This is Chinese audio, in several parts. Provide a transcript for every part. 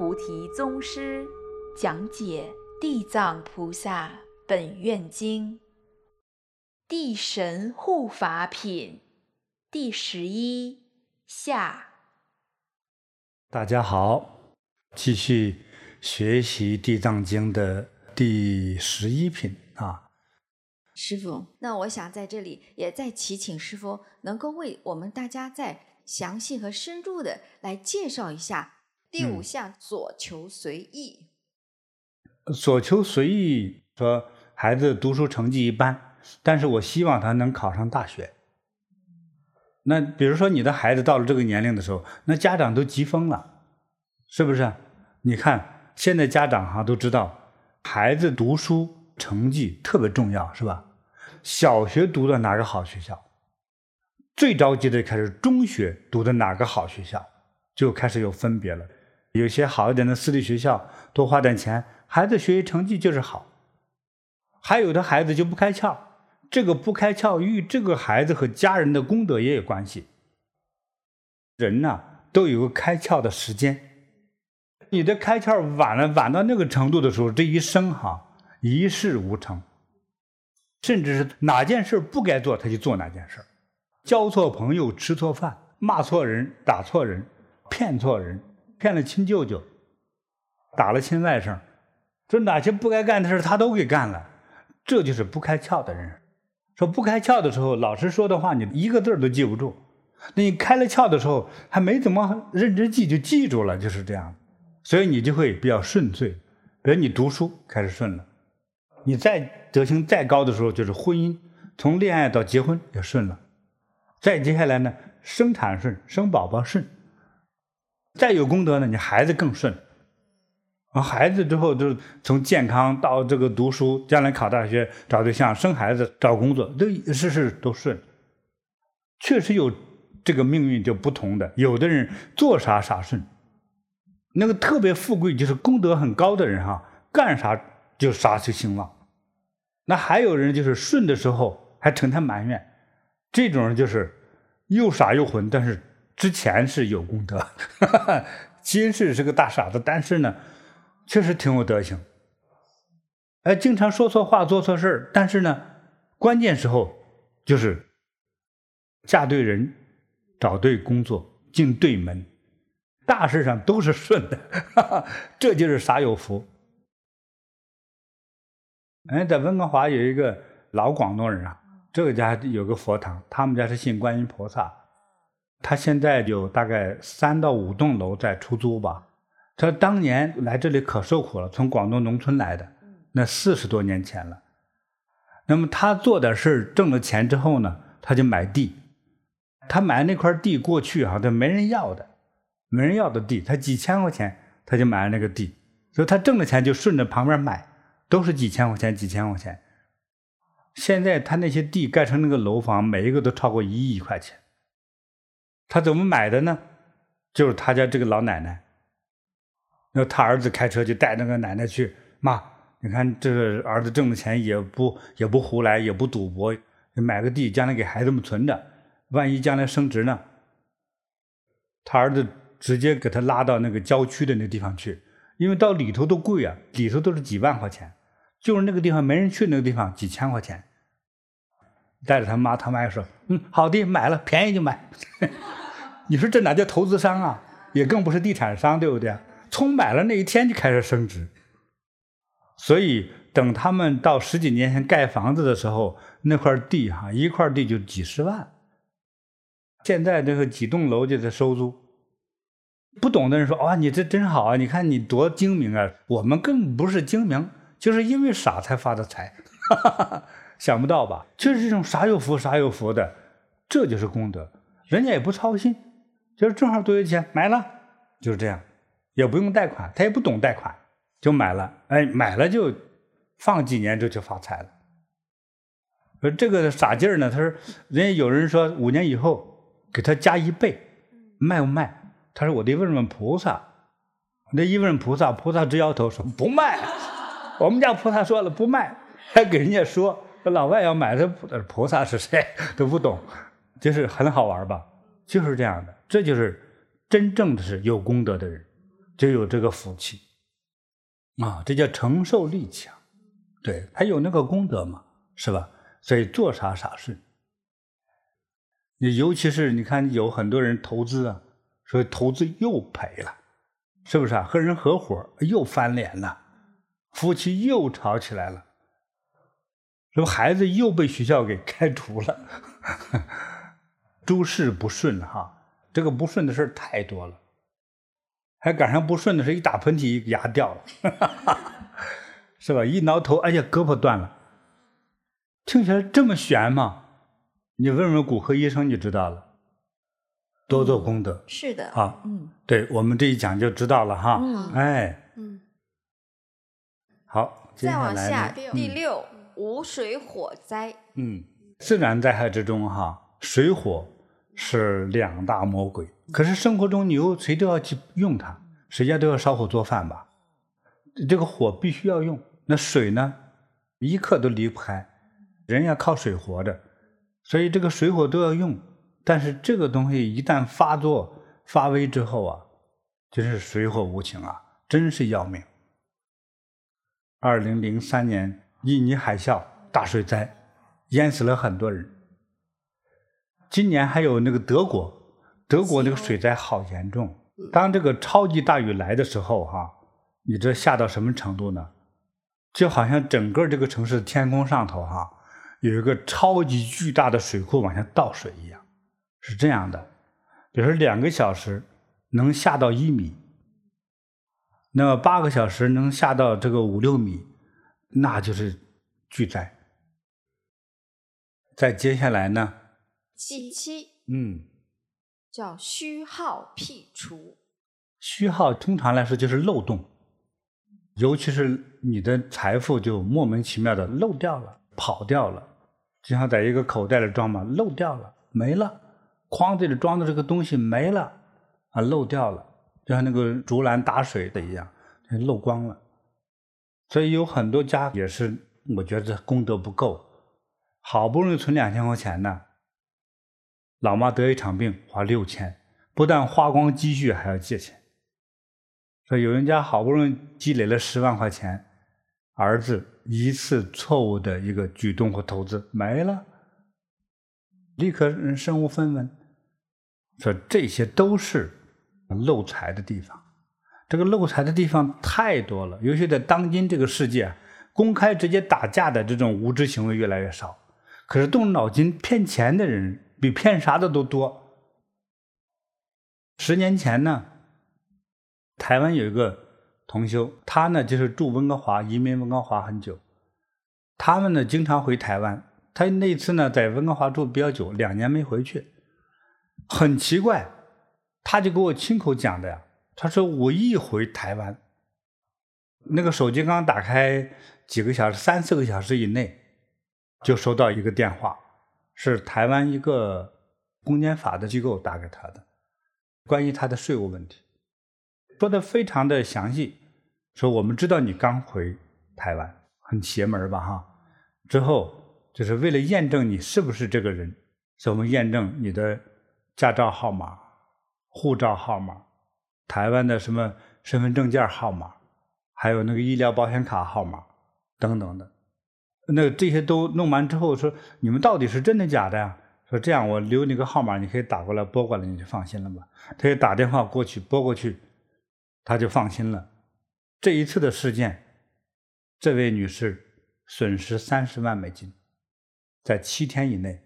菩提宗师讲解《地藏菩萨本愿经》地神护法品第十一下。大家好，继续学习《地藏经》的第十一品啊。师傅，那我想在这里也再祈请师傅能够为我们大家再详细和深入的来介绍一下第五项所求随意。嗯、所求随意说，孩子读书成绩一般，但是我希望他能考上大学。那比如说你的孩子到了这个年龄的时候，那家长都急疯了，是不是？你看现在家长哈都知道，孩子读书成绩特别重要，是吧？小学读的哪个好学校？最着急的开始中学读的哪个好学校，就开始有分别了。有些好一点的私立学校，多花点钱，孩子学习成绩就是好。还有的孩子就不开窍，这个不开窍与这个孩子和家人的功德也有关系。人呐，都有个开窍的时间，你的开窍晚了，晚到那个程度的时候，这一生哈一事无成。甚至是哪件事不该做，他就做哪件事。交错朋友，吃错饭，骂错人，打错人，骗错人，骗了亲舅舅，打了亲外甥，说哪些不该干的事他都给干了。这就是不开窍的人。说不开窍的时候，老师说的话你一个字都记不住。那你开了窍的时候，还没怎么认真记，就记住了，就是这样。所以你就会比较顺遂。比如你读书开始顺了。你再德行再高的时候，就是婚姻，从恋爱到结婚也顺了。再接下来呢，生产顺，生宝宝顺。再有功德呢，你孩子更顺。啊，孩子之后就是从健康到这个读书，将来考大学、找对象、生孩子、找工作，都事事都顺。确实有这个命运就不同的，有的人做啥啥顺。那个特别富贵，就是功德很高的人哈，干啥。就啥就兴旺，那还有人就是顺的时候还成天埋怨，这种人就是又傻又混，但是之前是有功德，哈哈，今世是个大傻子，但是呢，确实挺有德行，哎，经常说错话做错事，但是呢，关键时候就是嫁对人，找对工作，进对门，大事上都是顺的，哈哈，这就是傻有福。哎，在温哥华有一个老广东人啊，这个家有个佛堂，他们家是信观音菩萨，他现在有大概三到五栋楼在出租吧。他当年来这里可受苦了，从广东农村来的，那四十多年前了。那么他做点事挣了钱之后呢，他就买地。他买那块地过去哈，他没人要的，没人要的地，他几千块钱他就买了那个地，所以他挣了钱就顺着旁边买。都是几千块钱，几千块钱。现在他那些地盖成那个楼房，每一个都超过一亿块钱。他怎么买的呢？就是他家这个老奶奶，那他儿子开车就带那个奶奶去，妈，你看这个儿子挣的钱也不也不胡来，也不赌博，买个地将来给孩子们存着，万一将来升值呢？他儿子直接给他拉到那个郊区的那个地方去，因为到里头都贵啊，里头都是几万块钱。就是那个地方没人去，那个地方几千块钱，带着他妈，他妈也说：“嗯，好的，买了，便宜就买。”你说这哪叫投资商啊？也更不是地产商，对不对？从买了那一天就开始升值。所以等他们到十几年前盖房子的时候，那块地哈，一块地就几十万。现在这个几栋楼就在收租。不懂的人说：“哇，你这真好啊！你看你多精明啊！我们更不是精明。”就是因为傻才发的财，想不到吧？就是这种傻有福、傻有福的，这就是功德。人家也不操心，就是正好多余钱买了，就是这样，也不用贷款，他也不懂贷款，就买了。哎，买了就放几年，这就发财了。说这个傻劲儿呢，他说，人家有人说五年以后给他加一倍，卖不卖？他说我得问问菩萨。那一问菩萨，菩萨直摇头说不卖。我们家菩萨说了不卖，还给人家说，老外要买，这菩萨是谁都不懂，就是很好玩吧？就是这样的，这就是真正的是有功德的人，就有这个福气啊，这叫承受力强，对，他有那个功德嘛，是吧？所以做啥啥顺。你尤其是你看，有很多人投资啊，所以投资又赔了，是不是啊？和人合伙又翻脸了，夫妻又吵起来了，是不孩子又被学校给开除了，诸事不顺哈。这个不顺的事太多了，还赶上不顺的是一打喷嚏，一牙掉了，是吧？一挠头，哎呀，胳膊断了。听起来这么悬吗？你问问骨科医生，就知道了。多做功德。是的。啊，嗯，对，我们这一讲就知道了哈。嗯。哎。嗯。好，再往下，嗯第六，无水火灾。嗯，自然灾害之中哈，水火。是两大魔鬼，可是生活中你又谁都要去用它，谁家都要烧火做饭吧？这个火必须要用，那水呢，一刻都离不开，人要靠水活着，所以这个水火都要用。但是这个东西一旦发作发威之后啊，就是水火无情啊，真是要命。二零零三年印尼海啸大水灾，淹死了很多人。今年还有那个德国，德国那个水灾好严重。当这个超级大雨来的时候，哈，你这下到什么程度呢？就好像整个这个城市的天空上头，哈，有一个超级巨大的水库往下倒水一样，是这样的。比如说两个小时能下到一米，那么八个小时能下到这个五六米，那就是巨灾。再接下来呢？第七，嗯，叫虚耗辟除。虚耗通常来说就是漏洞，尤其是你的财富就莫名其妙的漏掉了、跑掉了，就像在一个口袋里装嘛，漏掉了、没了，筐子里装的这个东西没了啊，漏掉了，就像那个竹篮打水的一样，漏光了。所以有很多家也是，我觉得功德不够，好不容易存两千块钱呢。老妈得一场病，花六千，不但花光积蓄，还要借钱。说有人家好不容易积累了十万块钱，儿子一次错误的一个举动和投资没了，立刻身无分文。说这些都是漏财的地方，这个漏财的地方太多了，尤其在当今这个世界，公开直接打架的这种无知行为越来越少，可是动脑筋骗钱的人。比骗啥的都多。十年前呢，台湾有一个同修，他呢就是住温哥华，移民温哥华很久。他们呢经常回台湾，他那次呢在温哥华住比较久，两年没回去。很奇怪，他就给我亲口讲的呀。他说我一回台湾，那个手机刚打开几个小时，三四个小时以内，就收到一个电话。是台湾一个公检法的机构打给他的，关于他的税务问题，说的非常的详细。说我们知道你刚回台湾，很邪门吧？哈，之后就是为了验证你是不是这个人，所以我们验证你的驾照号码、护照号码、台湾的什么身份证件号码，还有那个医疗保险卡号码等等的。那这些都弄完之后，说你们到底是真的假的呀？说这样，我留你个号码，你可以打过来拨过来，你就放心了吧。他就打电话过去拨过去，他就放心了。这一次的事件，这位女士损失三十万美金，在七天以内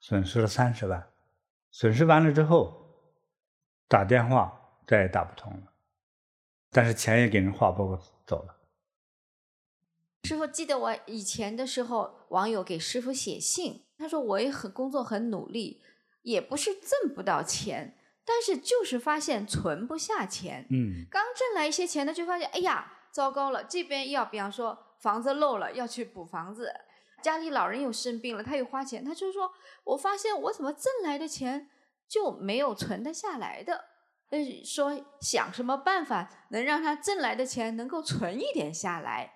损失了三十万。损失完了之后，打电话再也打不通了，但是钱也给人划拨走了。师傅记得我以前的时候，网友给师傅写信，他说我也很工作很努力，也不是挣不到钱，但是就是发现存不下钱。嗯，刚挣来一些钱呢，就发现哎呀，糟糕了，这边要比方说房子漏了，要去补房子，家里老人又生病了，他又花钱，他就说，我发现我怎么挣来的钱就没有存得下来的，呃，说想什么办法能让他挣来的钱能够存一点下来。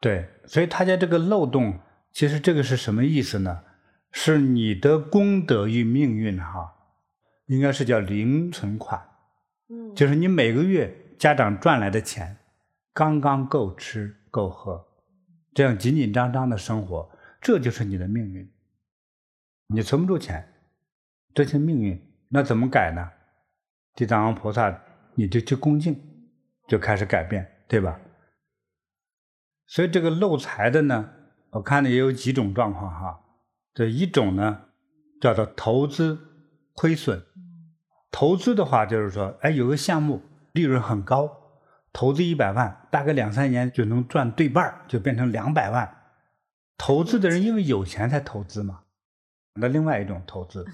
对，所以他家这个漏洞，其实这个是什么意思呢？是你的功德与命运哈，应该是叫零存款，嗯，就是你每个月家长赚来的钱，刚刚够吃够喝，这样紧紧张张的生活，这就是你的命运。你存不住钱，这些命运，那怎么改呢？地藏王菩萨，你就去恭敬，就开始改变，对吧？所以这个漏财的呢，我看的也有几种状况哈。这一种呢，叫做投资亏损。投资的话，就是说，哎，有个项目利润很高，投资一百万，大概两三年就能赚对半，就变成两百万。投资的人因为有钱才投资嘛。那另外一种投资，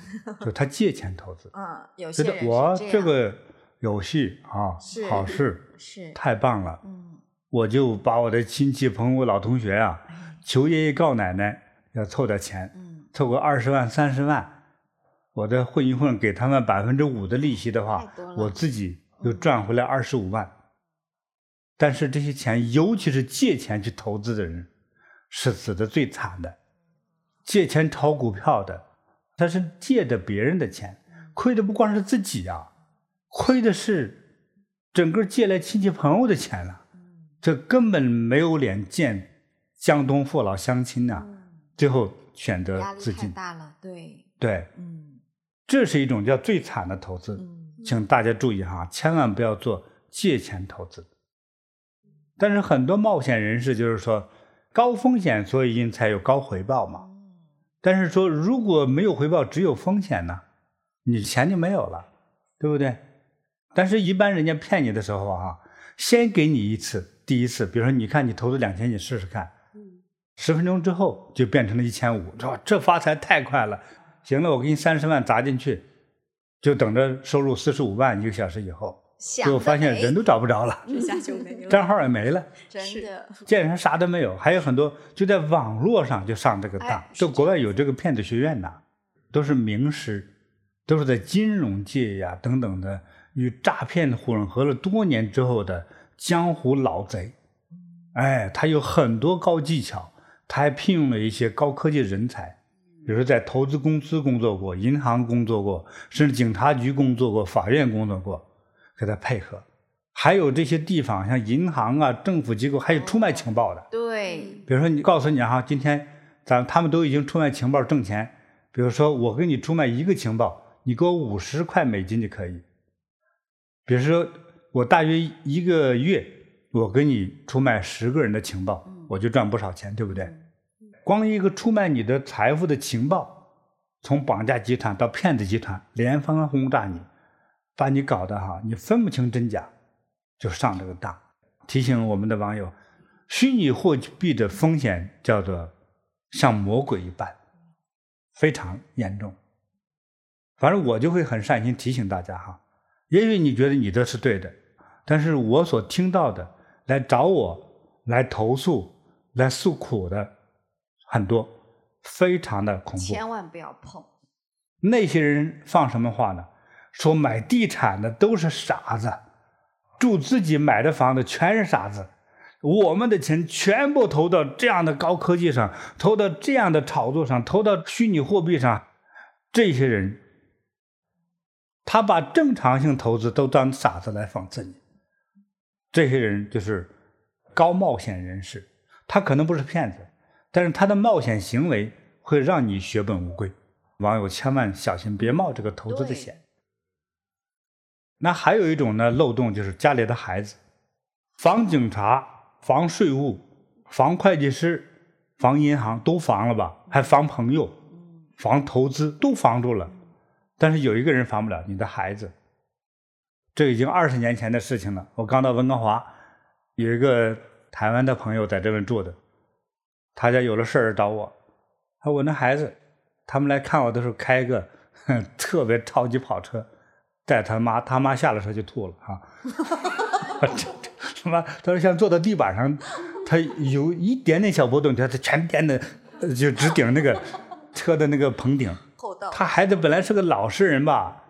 就他借钱投资。嗯，有些人觉得我这个游戏啊，好事是太棒了。嗯，我就把我的亲戚朋友、老同学啊，求爷爷告奶奶要凑点钱，嗯，凑个二十万、三十万。我再混一混，给他们百分之五的利息的话，我自己又赚回来二十五万。嗯。但是这些钱，尤其是借钱去投资的人，是死的最惨的。借钱炒股票的，他是借的别人的钱，亏的不光是自己啊，亏的是整个借来亲戚朋友的钱了。这根本没有脸见江东父老乡亲呐，最后选择自尽。大了，对对，嗯。这是一种叫最惨的投资，请大家注意哈，千万不要做借钱投资。但是很多冒险人士就是说，高风险所以因才有高回报嘛。但是说如果没有回报，只有风险呢，你钱就没有了，对不对？但是一般人家骗你的时候啊，先给你一次，第一次，比如说你看你投资两千，你试试看，十分钟之后就变成了一千五，说这发财太快了。行了，我给你三十万砸进去，就等着收入四十五万一个小时以后，结果发现人都找不着了，账号也没了，真的，基本上啥都没有。还有很多就在网络上就上这个当，就国外有这个骗子学院呐，都是名师，都是在金融界呀等等的与诈骗混合了多年之后的江湖老贼。哎，他有很多高技巧，他还聘用了一些高科技人才。比如说，在投资公司工作过，银行工作过，甚至警察局工作过，法院工作过，给他配合。还有这些地方，像银行啊、政府机构，还有出卖情报的。对。比如说，你告诉你哈，今天咱他们都已经出卖情报挣钱。比如说，我给你出卖一个情报，你给我五十块美金就可以。比如说，我大约一个月，我给你出卖十个人的情报，我就赚不少钱，对不对？光一个出卖你的财富的情报，从绑架集团到骗子集团，连番轰炸你，把你搞得哈，你分不清真假，就上这个当。提醒我们的网友，虚拟货币的风险叫做像魔鬼一般，非常严重。反正我就会很善心提醒大家哈，也许你觉得你这是对的，但是我所听到的，来找我来投诉、来诉苦的。很多，非常的恐怖，千万不要碰。那些人放什么话呢？说买地产的都是傻子，住自己买的房子全是傻子。我们的钱全部投到这样的高科技上，投到这样的炒作上，投到虚拟货币上。这些人，他把正常性投资都当傻子来讽刺你。这些人就是高冒险人士，他可能不是骗子。但是他的冒险行为会让你血本无归，网友千万小心，别冒这个投资的险。那还有一种呢漏洞，就是家里的孩子，防警察、防税务、防会计师、防银行都防了吧，还防朋友、防投资都防住了，但是有一个人防不了，你的孩子。这已经二十年前的事情了。我刚到温哥华，有一个台湾的朋友在这边住的。他家有了事儿找我，说我那孩子，他们来看我的时候开个特别超级跑车，带他妈，他妈下了车就吐了啊！他妈？他说像坐到地板上，他有一点点小波动，他他全颠的，就直顶那个车的那个棚顶。他孩子本来是个老实人吧，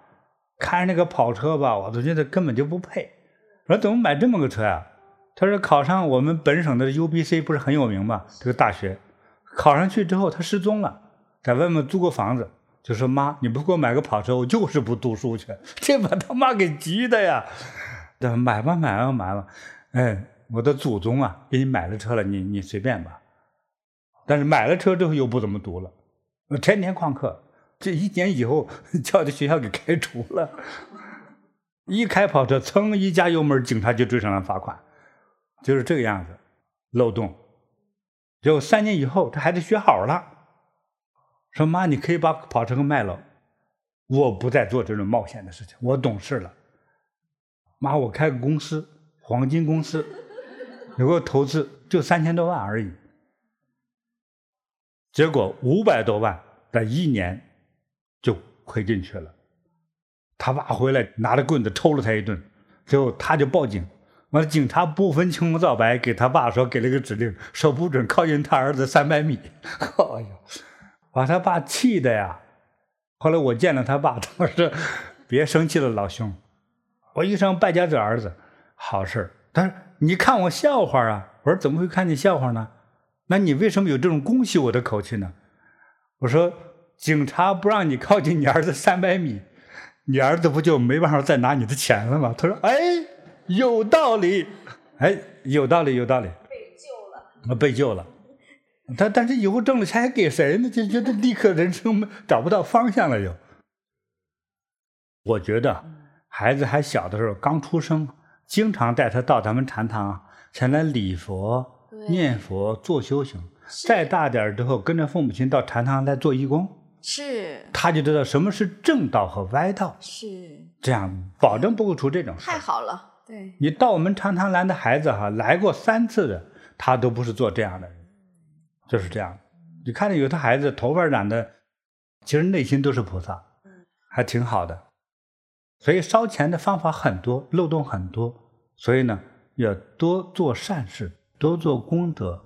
开那个跑车吧，我都觉得根本就不配。我说怎么买这么个车呀？他说考上我们本省的 UBC 不是很有名吗？这个大学考上去之后他失踪了，在外面租个房子，就说妈，你不给我买个跑车，我就是不读书去。这把他妈给急的呀！买吧，买吧，买吧。哎，我的祖宗啊，给你买了车了，你你随便吧。但是买了车之后又不怎么读了，天天旷课。这一年以后，叫这学校给开除了。一开跑车，噌一加油门，警察就追上来罚款，就是这个样子，漏洞。结果三年以后，这孩子学好了，说妈，你可以把跑车给卖了，我不再做这种冒险的事情，我懂事了。妈，我开个公司，黄金公司，有个投资就三千多万而已，结果五百多万在一年就亏进去了。他爸回来拿着棍子抽了他一顿，最后他就报警。完了，警察不分青红皂白，给他爸说给了个指令，说不准靠近他儿子三百米。哎呀，把他爸气的呀！后来我见了他爸，他说：“别生气了，老兄，我遇上败家子儿子，好事。他说你看我笑话啊！我说怎么会看你笑话呢？那你为什么有这种恭喜我的口气呢？我说警察不让你靠近你儿子三百米。”你儿子不就没办法再拿你的钱了吗？他说：“哎，有道理，哎，有道理，有道理。”被救了，被救了。他但是以后挣了钱还给谁呢？就觉得立刻人生找不到方向了又。我觉得孩子还小的时候，刚出生，经常带他到咱们禅堂前来礼佛、念佛、做修行。再大点之后，跟着父母亲到禅堂来做义工。是，他就知道什么是正道和歪道，是这样，保证不会出这种事。太好了，对。你到我们禅堂来的孩子哈，来过三次的，他都不是做这样的人，就是这样。你看到有的孩子头发染的，其实内心都是菩萨，还挺好的。所以烧钱的方法很多，漏洞很多，所以呢，要多做善事，多做功德。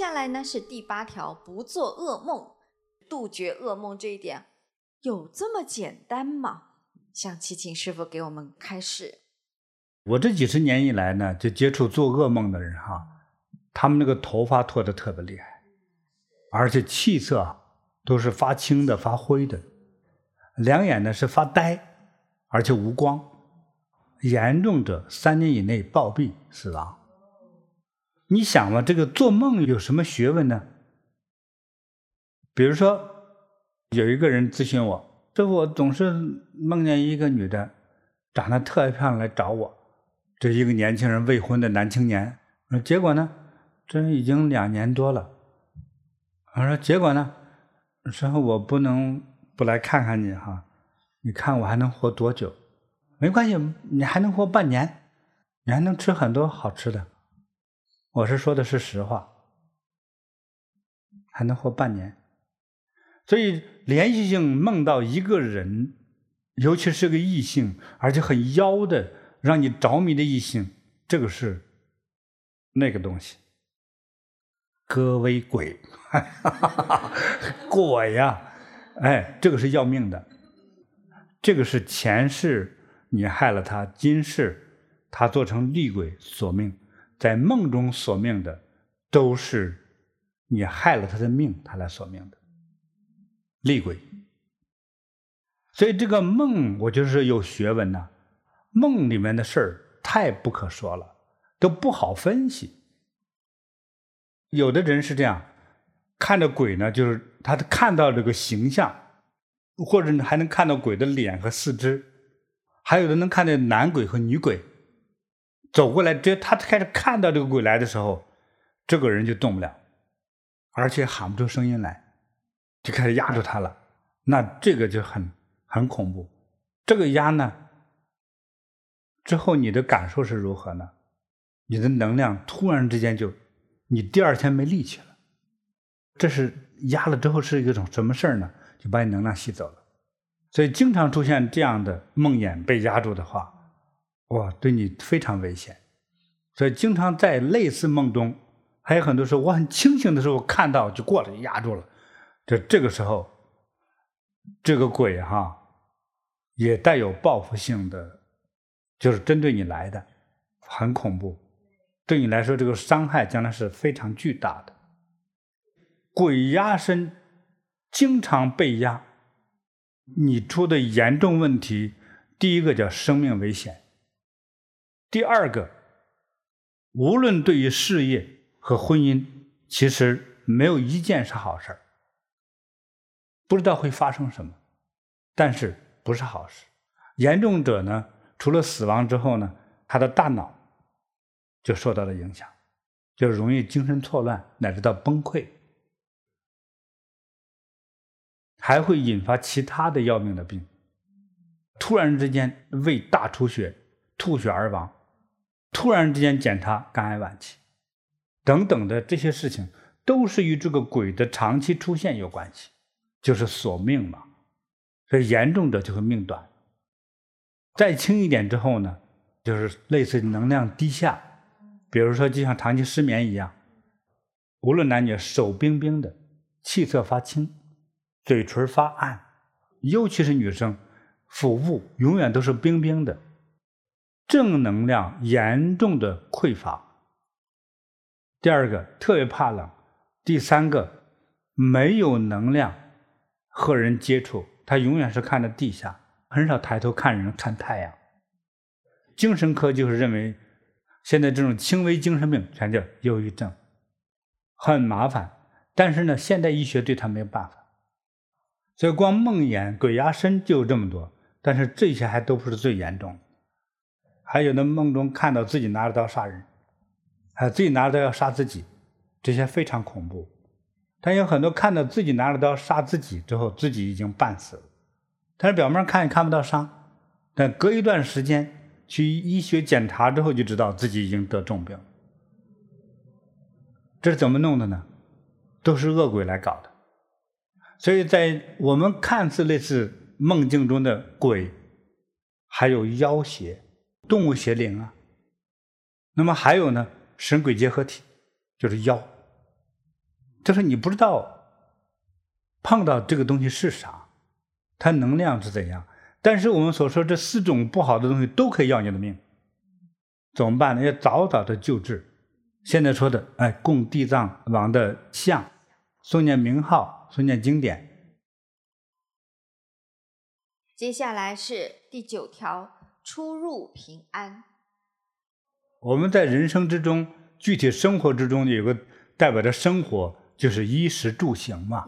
接下来呢，是第八条，不做噩梦，杜绝噩梦这一点，有这么简单吗？想祈请师傅给我们开示。我这几十年以来呢，就接触做噩梦的人哈，他们那个头发脱得特别厉害，而且气色都是发青的、发灰的，两眼呢是发呆，而且无光，严重者三年以内暴毙死亡。你想嘛，这个做梦有什么学问呢？比如说，有一个人咨询我，说我总是梦见一个女的，长得特别漂亮来找我，这一个年轻人，未婚的男青年。结果呢，这已经两年多了。我说结果呢，说我不能不来看看你哈，你看我还能活多久？没关系，你还能活半年，你还能吃很多好吃的。我是说的是实话，还能活半年，所以连续性梦到一个人，尤其是个异性，而且很妖的，让你着迷的异性，这个是那个东西，歌为鬼，鬼呀，哎，这个是要命的，这个是前世你害了他，今世他做成厉鬼索命。在梦中索命的，都是你害了他的命，他来索命的厉鬼。所以这个梦，我就是有学问呐。梦里面的事儿太不可说了，都不好分析。有的人是这样，看着鬼呢，就是他看到这个形象，或者还能看到鬼的脸和四肢，还有的能看见男鬼和女鬼。走过来，这他开始看到这个鬼来的时候，这个人就动不了，而且喊不出声音来，就开始压住他了。那这个就很很恐怖。这个压呢，之后你的感受是如何呢？你的能量突然之间就，你第二天没力气了。这是压了之后是一种什么事儿呢？就把你能量吸走了。所以经常出现这样的梦魇被压住的话，哇，对你非常危险。所以经常在类似梦中，还有很多时候我很清醒的时候看到就过来压住了，就这个时候，这个鬼哈也带有报复性的，就是针对你来的，很恐怖。对你来说，这个伤害将来是非常巨大的。鬼压身，经常被压，你出的严重问题，第一个叫生命危险，第二个，无论对于事业和婚姻，其实没有一件是好事，不知道会发生什么，但是不是好事。严重者呢，除了死亡之后呢，他的大脑。就受到了影响，就容易精神错乱，乃至到崩溃，还会引发其他的要命的病。突然之间胃大出血、吐血而亡，突然之间检查肝癌晚期，等等的这些事情，都是与这个鬼的长期出现有关系，就是索命嘛。所以严重者就会命短，再轻一点之后呢，就是类似能量低下。比如说，就像长期失眠一样，无论男女，手冰冰的，气色发青，嘴唇发暗，尤其是女生，腹部永远都是冰冰的，正能量严重的匮乏。第二个，特别怕冷；第三个，没有能量和人接触，他永远是看着地下，很少抬头看人、看太阳。精神科就是认为。现在这种轻微精神病全叫忧郁症，很麻烦。但是呢，现代医学对他没有办法，所以光梦魇、鬼压身就有这么多。但是这些还都不是最严重的，还有的梦中看到自己拿着刀杀人，还自己拿着刀要杀自己，这些非常恐怖。但有很多看到自己拿着刀杀自己之后，自己已经半死了，但是表面看也看不到伤，但隔一段时间。去医学检查之后，就知道自己已经得重病。这是怎么弄的呢？都是恶鬼来搞的。所以在我们看似类似梦境中的鬼，还有妖邪、动物邪灵啊。那么还有呢，神鬼结合体，就是妖。就是你不知道碰到这个东西是啥，它能量是怎样。但是我们所说这四种不好的东西都可以要你的命，怎么办呢？要早早的救治。现在说的，哎，供地藏王的像，诵念名号，诵念经典。接下来是第九条，出入平安。我们在人生之中，具体生活之中有个代表着生活，就是衣食住行嘛。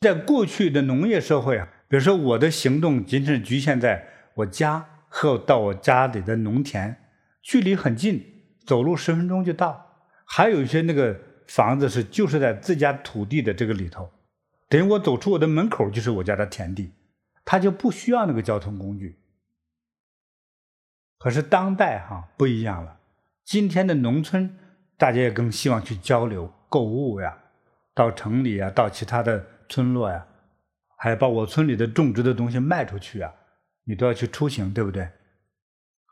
在过去的农业社会啊。比如说，我的行动仅仅是局限在我家和到我家里的农田，距离很近，走路十分钟就到。还有一些那个房子是就是在自家土地的这个里头，等于我走出我的门口就是我家的田地，他就不需要那个交通工具。可是当代哈不一样了，今天的农村大家也更希望去交流购物呀，到城里呀，到其他的村落呀。还把我村里的种植的东西卖出去啊，你都要去出行，对不对？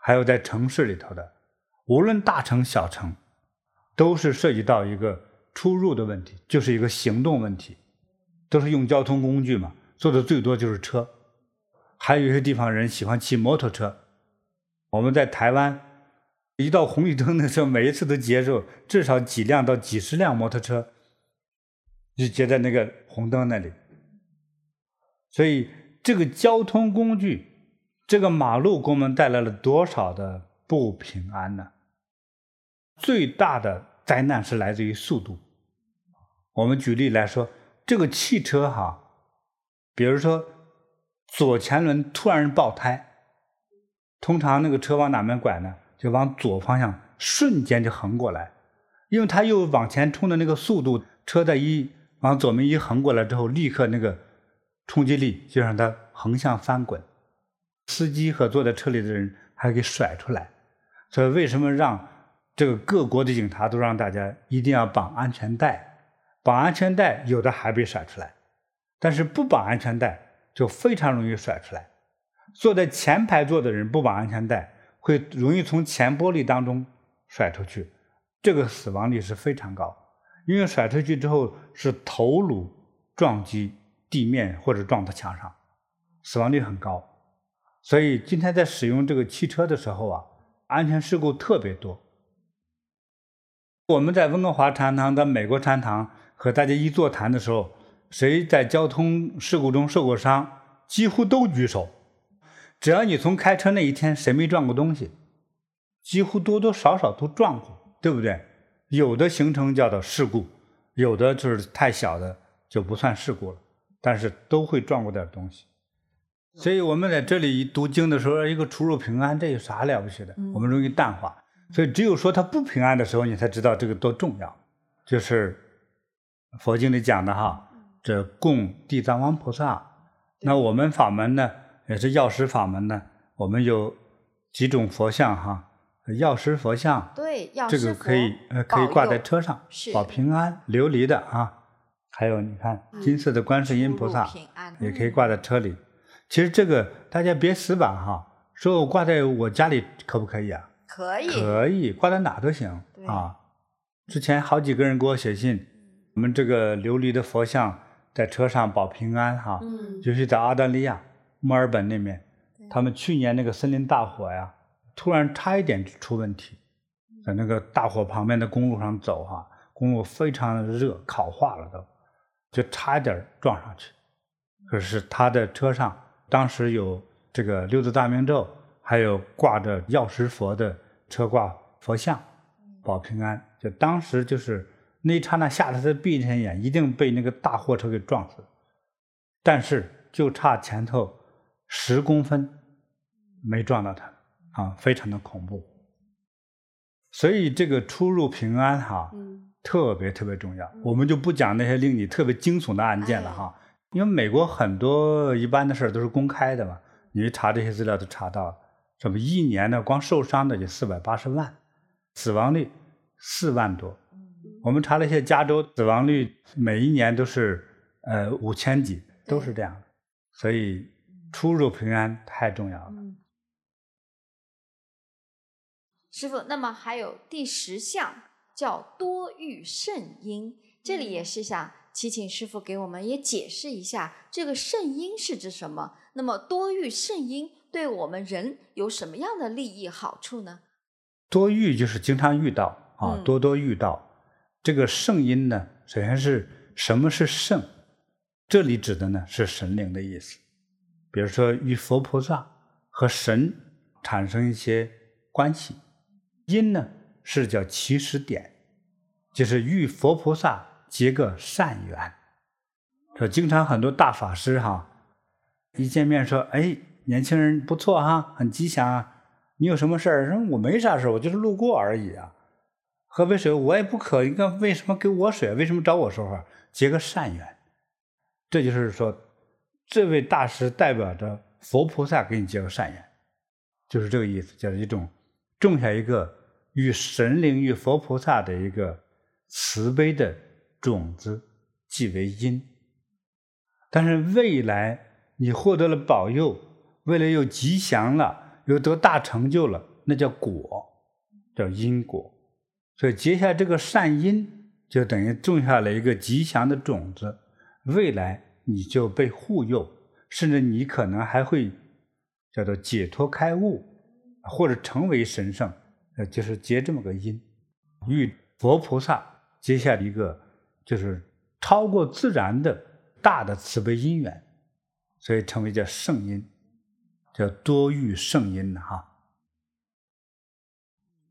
还有在城市里头的，无论大城小城，都是涉及到一个出入的问题，就是一个行动问题，都是用交通工具嘛，坐的最多就是车。还有一些地方人喜欢骑摩托车。我们在台湾，一到红绿灯的时候，每一次都结束，至少几辆到几十辆摩托车就接在那个红灯那里。所以，这个交通工具，这个马路给我们带来了多少的不平安呢？最大的灾难是来自于速度。我们举例来说，这个汽车哈，比如说左前轮突然爆胎，通常那个车往哪边拐呢？就往左方向瞬间就横过来，因为它又往前冲的那个速度，车在一往左面一横过来之后，立刻那个。冲击力就让它横向翻滚，司机和坐在车里的人还给甩出来。所以为什么让这个各国的警察都让大家一定要绑安全带？绑安全带有的还被甩出来，但是不绑安全带就非常容易甩出来。坐在前排座的人不绑安全带，会容易从前玻璃当中甩出去，这个死亡率是非常高。因为甩出去之后是头颅撞击地面或者撞到墙上，死亡率很高。所以今天在使用这个汽车的时候啊，安全事故特别多。我们在温哥华禅堂、在美国禅堂和大家一座谈的时候，谁在交通事故中受过伤，几乎都举手。只要你从开车那一天谁没撞过东西，几乎多多少少都撞过，对不对？有的形成叫做事故，有的就是太小的就不算事故了，但是都会撞过点东西。所以我们在这里读经的时候，一个出入平安，这有啥了不起的？我们容易淡化。所以，只有说他不平安的时候，你才知道这个多重要。就是佛经里讲的哈，这供地藏王菩萨。那我们法门呢，也是药师法门呢。我们有几种佛像哈，药师佛像。对，药师这个可以呃可以挂在车上，保平安，琉璃的啊。还有你看金色的观世音菩萨，也可以挂在车里。其实这个大家别死板哈，说我挂在我家里可不可以啊？可以，可以挂在哪都行啊。之前好几个人给我写信，我们这个琉璃的佛像在车上保平安哈。嗯，就是在澳大利亚墨尔本那边，他们去年那个森林大火呀，突然差一点就出问题，在那个大火旁边的公路上走哈，公路非常的热，烤化了都，就差一点撞上去。可是他的车上当时有这个六字大明咒。还有挂着药师佛的车挂佛像，保平安。就当时就是那一刹那，吓得他闭上眼，一定被那个大货车给撞死。但是就差前头十公分，没撞到他，啊，非常的恐怖。所以这个出入平安哈，特别特别重要。我们就不讲那些令你特别惊悚的案件了哈，因为美国很多一般的事儿都是公开的嘛，你一查这些资料都查到了。什么一年呢，光受伤的就四百八十万，死亡率四万多。我们查了一下加州死亡率，每一年都是呃五千几，都是这样的。所以出入平安太重要了。师傅，那么还有第十项叫多遇圣因，这里也是想祈请师傅给我们也解释一下，这个圣因是指什么？那么多遇圣因。对我们人有什么样的利益好处呢？多遇就是经常遇到啊，多多遇到。嗯、这个圣因呢，首先是什么是圣？这里指的呢是神灵的意思。比如说与佛菩萨和神产生一些关系。因呢是叫起始点，就是与佛菩萨结个善缘。说经常很多大法师哈，一见面说哎。年轻人不错哈，很吉祥啊！你有什么事儿？说我没啥事儿，我就是路过而已啊。喝杯水，我也不渴，你看为什么给我水？为什么找我说话？结个善缘，这就是说，这位大师代表着佛菩萨给你结个善缘，就是这个意思，就是一种种下一个与神灵与佛菩萨的一个慈悲的种子，即为因。但是未来你获得了保佑。未来又吉祥了，又得大成就了，那叫果，叫因果。所以结下这个善因，就等于种下了一个吉祥的种子。未来你就被护佑，甚至你可能还会叫做解脱开悟，或者成为神圣。呃，就是结这么个因，与佛菩萨结下一个就是超过自然的大的慈悲因缘，所以称为叫圣因。叫多遇圣因哈，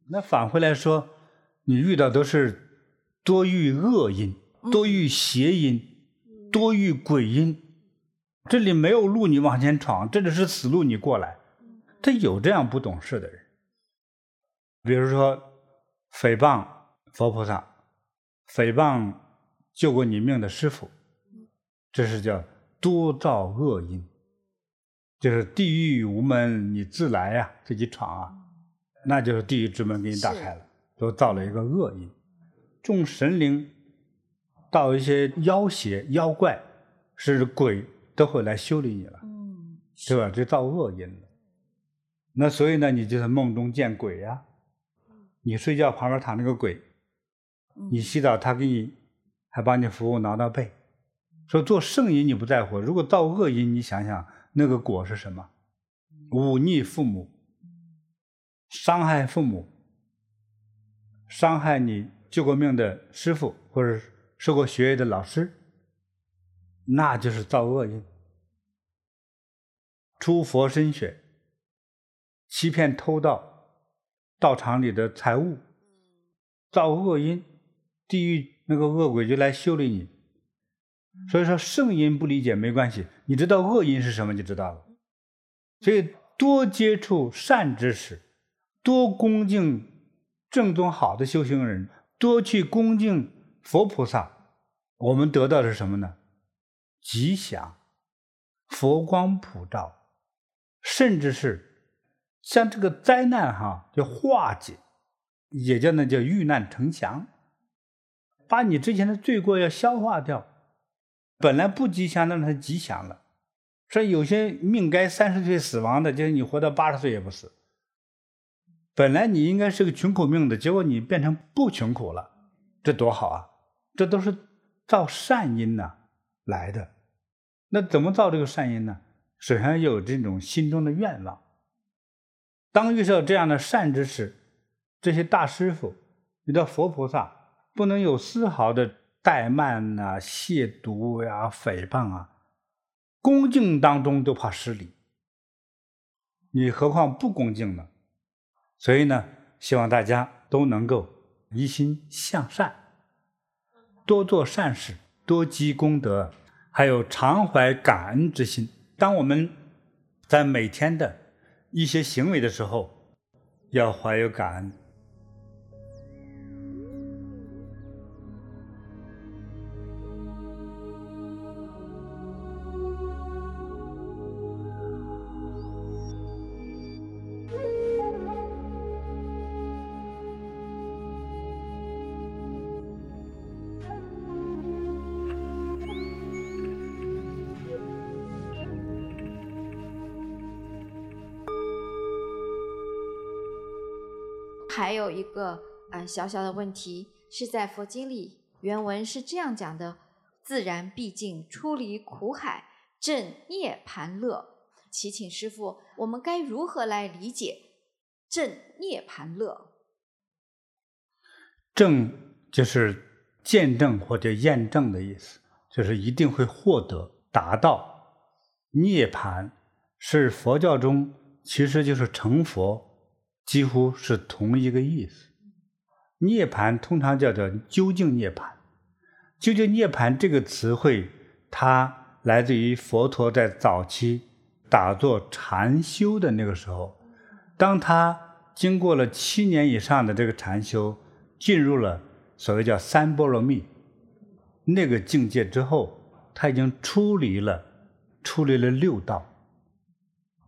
那返回来说，你遇到都是多遇恶因，多遇邪因，多遇鬼因，这里没有路你往前闯，这里是死路你过来，他有这样不懂事的人，比如说诽谤佛菩萨，诽谤救过你命的师傅，这是叫多造恶因。就是地狱无门，你自来呀，自己闯啊，那就是地狱之门给你打开了，都造了一个恶因。众神灵到一些妖邪、妖怪，是鬼都会来修理你了，嗯，对吧？就造恶因了。那所以呢，你就是梦中见鬼呀、啊，你睡觉旁边躺那个鬼，你洗澡他给你还帮你服务挠挠背，说做圣因你不在乎，如果造恶因，你想想那个果是什么？忤逆父母，伤害父母，伤害你救过命的师傅或者受过学业的老师，那就是造恶因。出佛身血，欺骗偷盗道场里的财物，造恶因，地狱那个恶鬼就来修理你。所以说圣因不理解没关系，你知道恶因是什么就知道了。所以多接触善知识，多恭敬正宗好的修行人，多去恭敬佛菩萨，我们得到的是什么呢？吉祥，佛光普照，甚至是像这个灾难哈，叫化解，也叫那叫遇难成祥，把你之前的罪过要消化掉。本来不吉祥的，让它吉祥了。说有些命该三十岁死亡的，就是你活到八十岁也不死。本来你应该是个穷苦命的，结果你变成不穷苦了，这多好啊！这都是造善因呐来的。那怎么造这个善因呢？首先要有这种心中的愿望。当遇到这样的善知识，这些大师傅，遇到佛菩萨，不能有丝毫的。怠慢呐、亵渎呀、啊，诽谤啊，恭敬当中都怕失礼，你何况不恭敬呢？所以呢，希望大家都能够一心向善，多做善事，多积功德，还有常怀感恩之心。当我们在每天的一些行为的时候，要怀有感恩。还有一个啊小小的问题，是在佛经里原文是这样讲的：“自然毕竟出离苦海，证涅槃乐。”祈请师父，我们该如何来理解“证涅槃乐”？证就是见证或者验证的意思，就是一定会获得、达到。涅槃是佛教中其实就是成佛。几乎是同一个意思。涅槃通常叫做究竟涅槃。究竟涅槃这个词汇，它来自于佛陀在早期打坐禅修的那个时候，当他经过了七年以上的这个禅修，进入了所谓叫三波罗蜜那个境界之后，他已经出离了，出离了六道。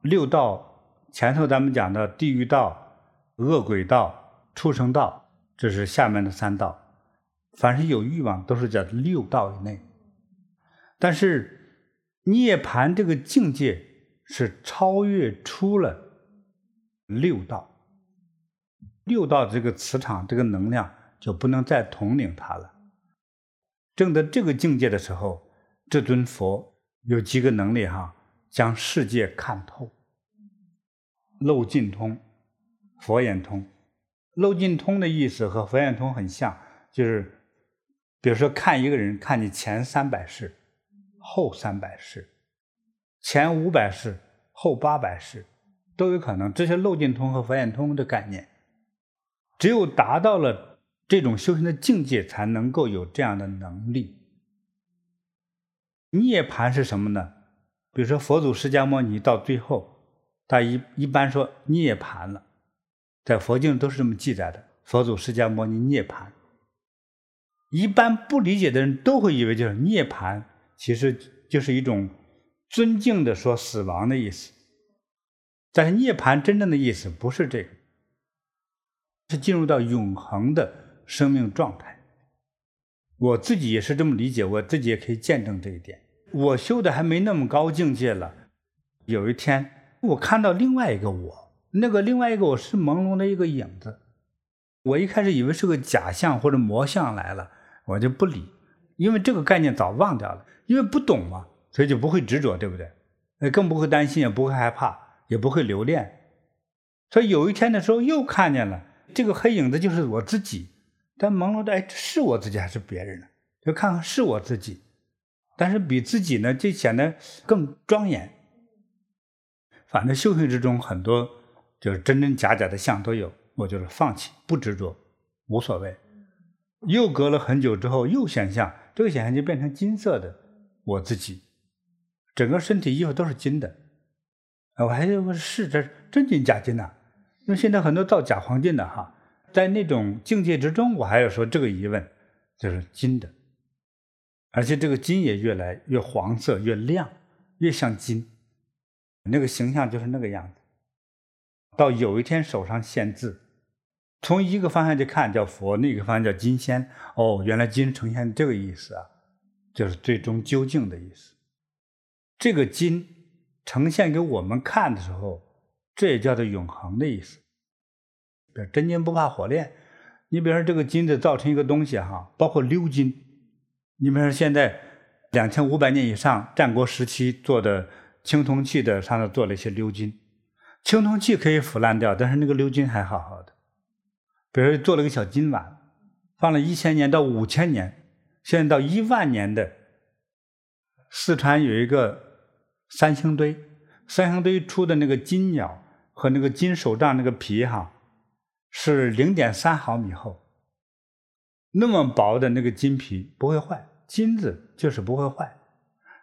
六道前头咱们讲的地狱道。恶鬼道、畜生道，这是下面的三道。凡是有欲望，都是在六道以内。但是涅槃这个境界是超越出了六道，六道这个磁场、这个能量就不能再统领它了。证得这个境界的时候，这尊佛有几个能力哈，将世界看透，漏尽通。佛眼通，漏尽通的意思和佛眼通很像，就是，比如说看一个人，看你前三百世，后三百世，前五百世，后八百世，都有可能。这些漏尽通和佛眼通的概念，只有达到了这种修行的境界，才能够有这样的能力。涅槃是什么呢？比如说佛祖释迦牟尼到最后，他一一般说涅槃了。在佛经都是这么记载的，佛祖释迦牟尼涅槃。一般不理解的人都会以为就是涅槃，其实就是一种尊敬的说死亡的意思。但是涅槃真正的意思不是这个，是进入到永恒的生命状态。我自己也是这么理解，我自己也可以见证这一点。我修的还没那么高境界了。有一天，我看到另外一个我，那个另外一个我是朦胧的一个影子。我一开始以为是个假象或者魔像来了，我就不理，因为这个概念早忘掉了，因为不懂嘛，所以就不会执着，对不对？更不会担心，也不会害怕，也不会留恋。所以有一天的时候，又看见了这个黑影子，就是我自己。但朦胧的，哎，是我自己还是别人呢？就看看是我自己，但是比自己呢，就显得更庄严。反正修行之中很多就是真真假假的相都有，我就是放弃，不执着，无所谓。又隔了很久之后，又显像，这个显像就变成金色的我自己，整个身体衣服都是金的。我还以为是这真金假金呐，因为现在很多造假黄金的哈。在那种境界之中，我还要说这个疑问，就是金的，而且这个金也越来越黄色，越亮，越像金，那个形象就是那个样子。到有一天手上现字，从一个方向去看叫佛，另那个方向叫金仙。哦，原来金呈现这个意思啊，就是最终究竟的意思。这个金呈现给我们看的时候，这也叫做永恒的意思。比如真金不怕火炼，你比如说这个金子造成一个东西哈，包括鎏金，你比如说现在两千五百年以上战国时期做的青铜器的上头做了一些鎏金，青铜器可以腐烂掉，但是那个鎏金还好好的。比如做了个小金碗，放了一千年到五千年，现在到一万年的，四川有一个三星堆，三星堆出的那个金鸟和那个金手杖那个皮哈。是零点三毫米厚，那么薄的那个金皮不会坏，金子就是不会坏，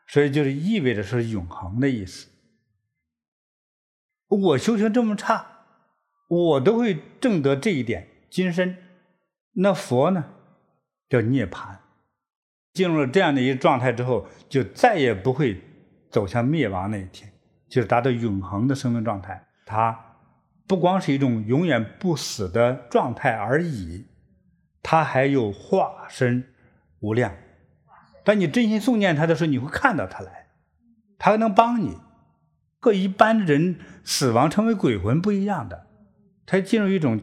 所以就是意味着是永恒的意思。我修行这么差，我都会证得这一点金身，那佛呢，叫涅槃，进入了这样的一个状态之后，就再也不会走向灭亡那一天，就是达到永恒的生命状态，他。不光是一种永远不死的状态而已，它还有化身无量。当你真心诵念他的时候，你会看到他来，他还能帮你。和一般的人死亡成为鬼魂不一样的，他进入一种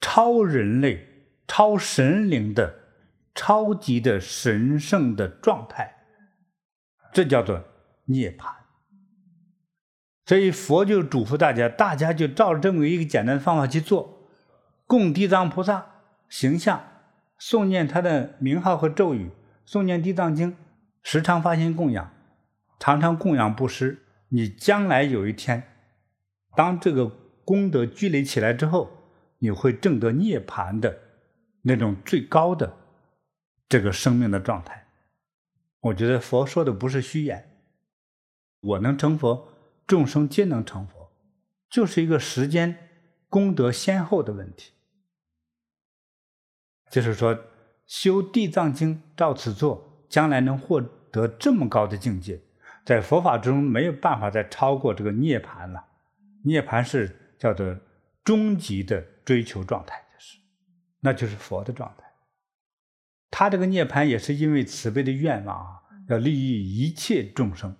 超人类、超神灵的超级的神圣的状态，这叫做涅槃。所以佛就嘱咐大家，大家就照着这么一个简单的方法去做，供地藏菩萨形象，诵念他的名号和咒语，诵念地藏经，时常发心供养，常常供养布施。你将来有一天，当这个功德积累起来之后，你会证得涅槃的那种最高的这个生命的状态。我觉得佛说的不是虚言，我能成佛。众生皆能成佛，就是一个时间功德先后的问题。就是说，修地藏经照此做，将来能获得这么高的境界，在佛法中没有办法再超过这个涅槃了。涅槃是叫做终极的追求状态，就是，那就是佛的状态。他这个涅槃也是因为慈悲的愿望啊，要利益一切众生。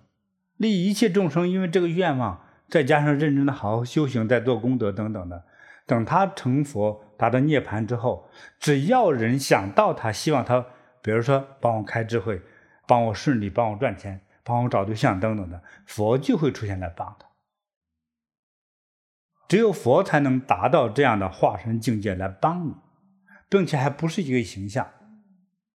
利益一切众生，因为这个愿望，再加上认真的好好修行，再做功德等等的，等他成佛达到涅槃之后，只要人想到他，希望他，比如说帮我开智慧，帮我顺利，帮我赚钱，帮我找对象等等的，佛就会出现来帮他。只有佛才能达到这样的化身境界来帮你，并且还不是一个形象。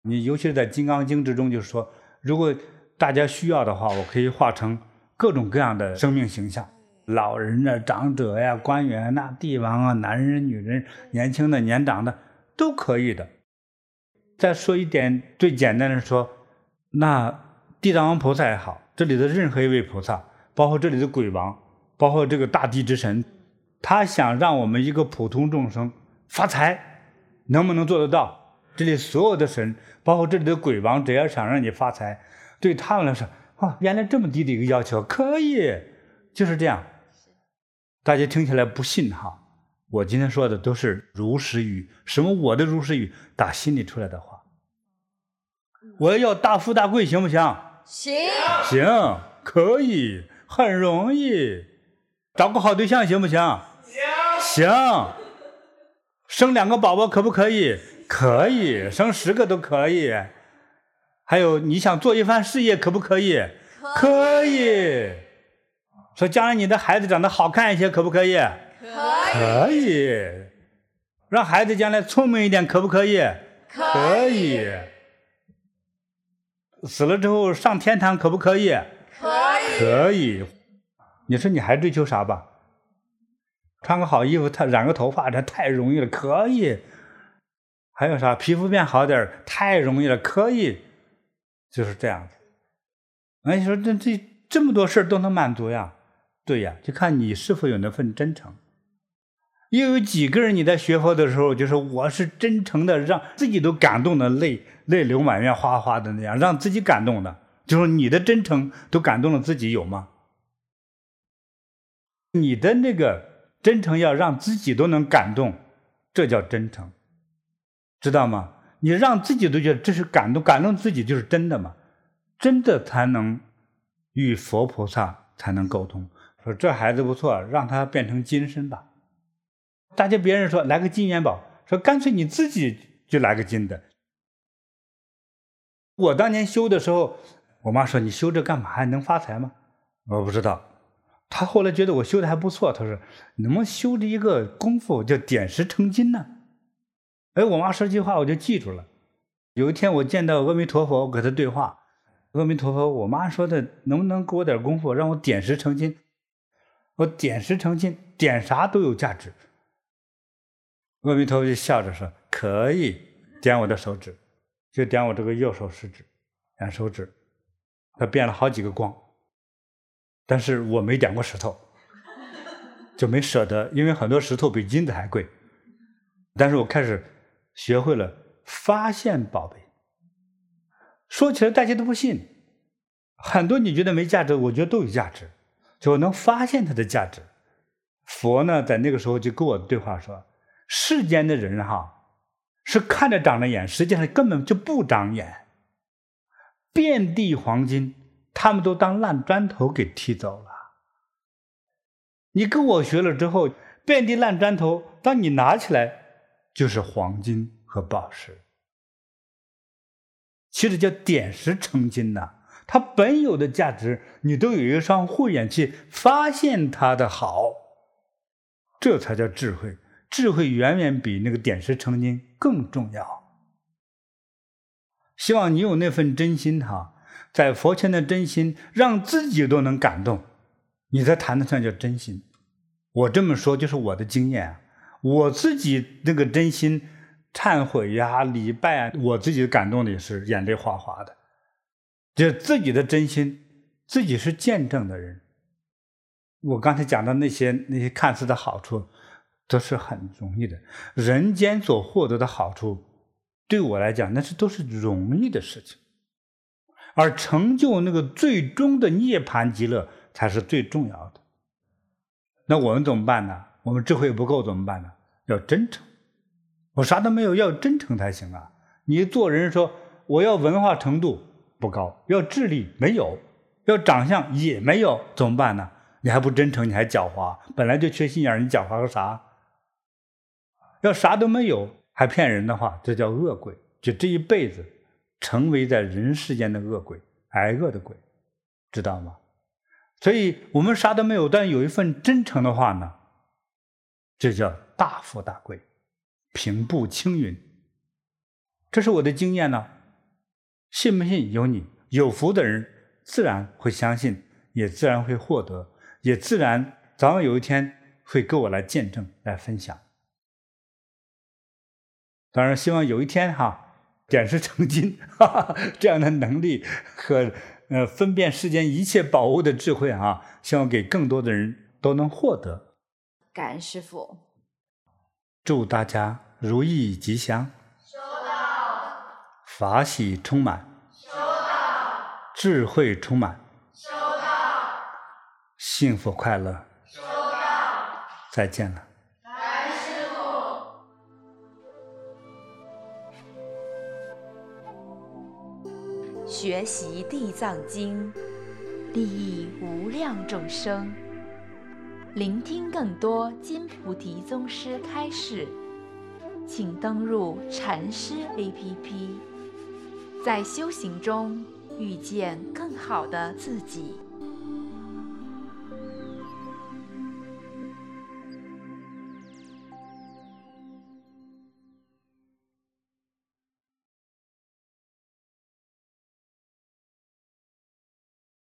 你尤其是在《金刚经》之中，就是说，如果大家需要的话，我可以化成各种各样的生命形象，老人啊、长者呀、官员呐、帝王啊、男人、女人、年轻的、年长的，都可以的。再说一点最简单的说，那地藏王菩萨也好，这里的任何一位菩萨，包括这里的鬼王，包括这个大地之神，他想让我们一个普通众生发财，能不能做得到？这里所有的神，包括这里的鬼王，只要想让你发财。对他们来说，啊，原来这么低的一个要求可以，就是这样。大家听起来不信哈？我今天说的都是如实语，什么我的如实语，打心里出来的话。我要大富大贵行不行？行，行，可以，很容易。找个好对象行不行？行。行。生两个宝宝可不可以？可以，生十个都可以。还有，你想做一番事业可不可以？可以。可以。说将来你的孩子长得好看一些可不可以？可以。可以。让孩子将来聪明一点可不可以？可以。死了之后上天堂可不可以？可以。可以。你说你还追求啥吧？穿个好衣服，他染个头发，这太容易了，可以。还有啥？皮肤变好点儿，太容易了，可以。就是这样子。那你说这这这么多事儿都能满足呀？对呀，就看你是否有那份真诚。又有几个人你在学佛的时候，就是我是真诚的，让自己都感动的泪泪流满面，哗哗的那样，让自己感动的，就是你的真诚都感动了自己，有吗？你的那个真诚要让自己都能感动，这叫真诚，知道吗？你让自己都觉得这是感动，感动自己就是真的嘛，真的才能与佛菩萨才能沟通。说这孩子不错，让他变成金身吧。大家别人说来个金元宝，说干脆你自己就来个金的。我当年修的时候，我妈说你修这干嘛？还能发财吗？我不知道。他后来觉得我修的还不错，他说：“能不能修这一个功夫叫点石成金呢？”哎，我妈说句话我就记住了。有一天我见到阿弥陀佛，我跟他对话：“阿弥陀佛，我妈说的能不能给我点功夫，让我点石成金？我点石成金，点啥都有价值。”阿弥陀佛就笑着说：“可以，点我的手指，就点我这个右手食指，点手指，他变了好几个光。”但是我没点过石头，就没舍得，因为很多石头比金子还贵。但是我开始学会了发现宝贝。说起来大家都不信，很多你觉得没价值，我觉得都有价值，就能发现它的价值。佛呢，在那个时候就跟我对话说：世间的人哈，是看着长了眼，实际上根本就不长眼，遍地黄金。他们都当烂砖头给踢走了。你跟我学了之后，遍地烂砖头，当你拿起来就是黄金和宝石。其实叫点石成金呐，它本有的价值，你都有一双慧眼去发现它的好，这才叫智慧。智慧远远比那个点石成金更重要。希望你有那份真心哈。在佛前的真心，让自己都能感动，你才谈得上叫真心。我这么说就是我的经验，我自己那个真心忏悔呀、礼拜啊，我自己感动的也是眼泪哗哗的。就自己的真心，自己是见证的人。我刚才讲的那些那些看似的好处，都是很容易的。人间所获得的好处，对我来讲，那是都是容易的事情。而成就那个最终的涅槃极乐才是最重要的。那我们怎么办呢？我们智慧不够怎么办呢？要真诚。我啥都没有，要真诚才行啊！你做人说我要文化程度不高，要智力没有，要长相也没有，怎么办呢？你还不真诚，你还狡猾。本来就缺心眼，你狡猾个啥？要啥都没有还骗人的话，这叫恶鬼。就这一辈子。成为在人世间的恶鬼，挨饿的鬼，知道吗？所以我们啥都没有，但有一份真诚的话呢，这叫大富大贵，平步青云。这是我的经验呢，信不信由你。有福的人自然会相信，也自然会获得，也自然早晚有一天会跟我来见证、来分享。当然，希望有一天哈。点石成金，哈哈，这样的能力和呃分辨世间一切宝物的智慧啊，希望给更多的人都能获得。感恩师傅，祝大家如意吉祥，收到；法喜充满，收到；智慧充满，收到；幸福快乐，收到。再见了。学习《地藏经》，利益无量众生。聆听更多金菩提宗师开示，请登录禅师 APP，在修行中遇见更好的自己。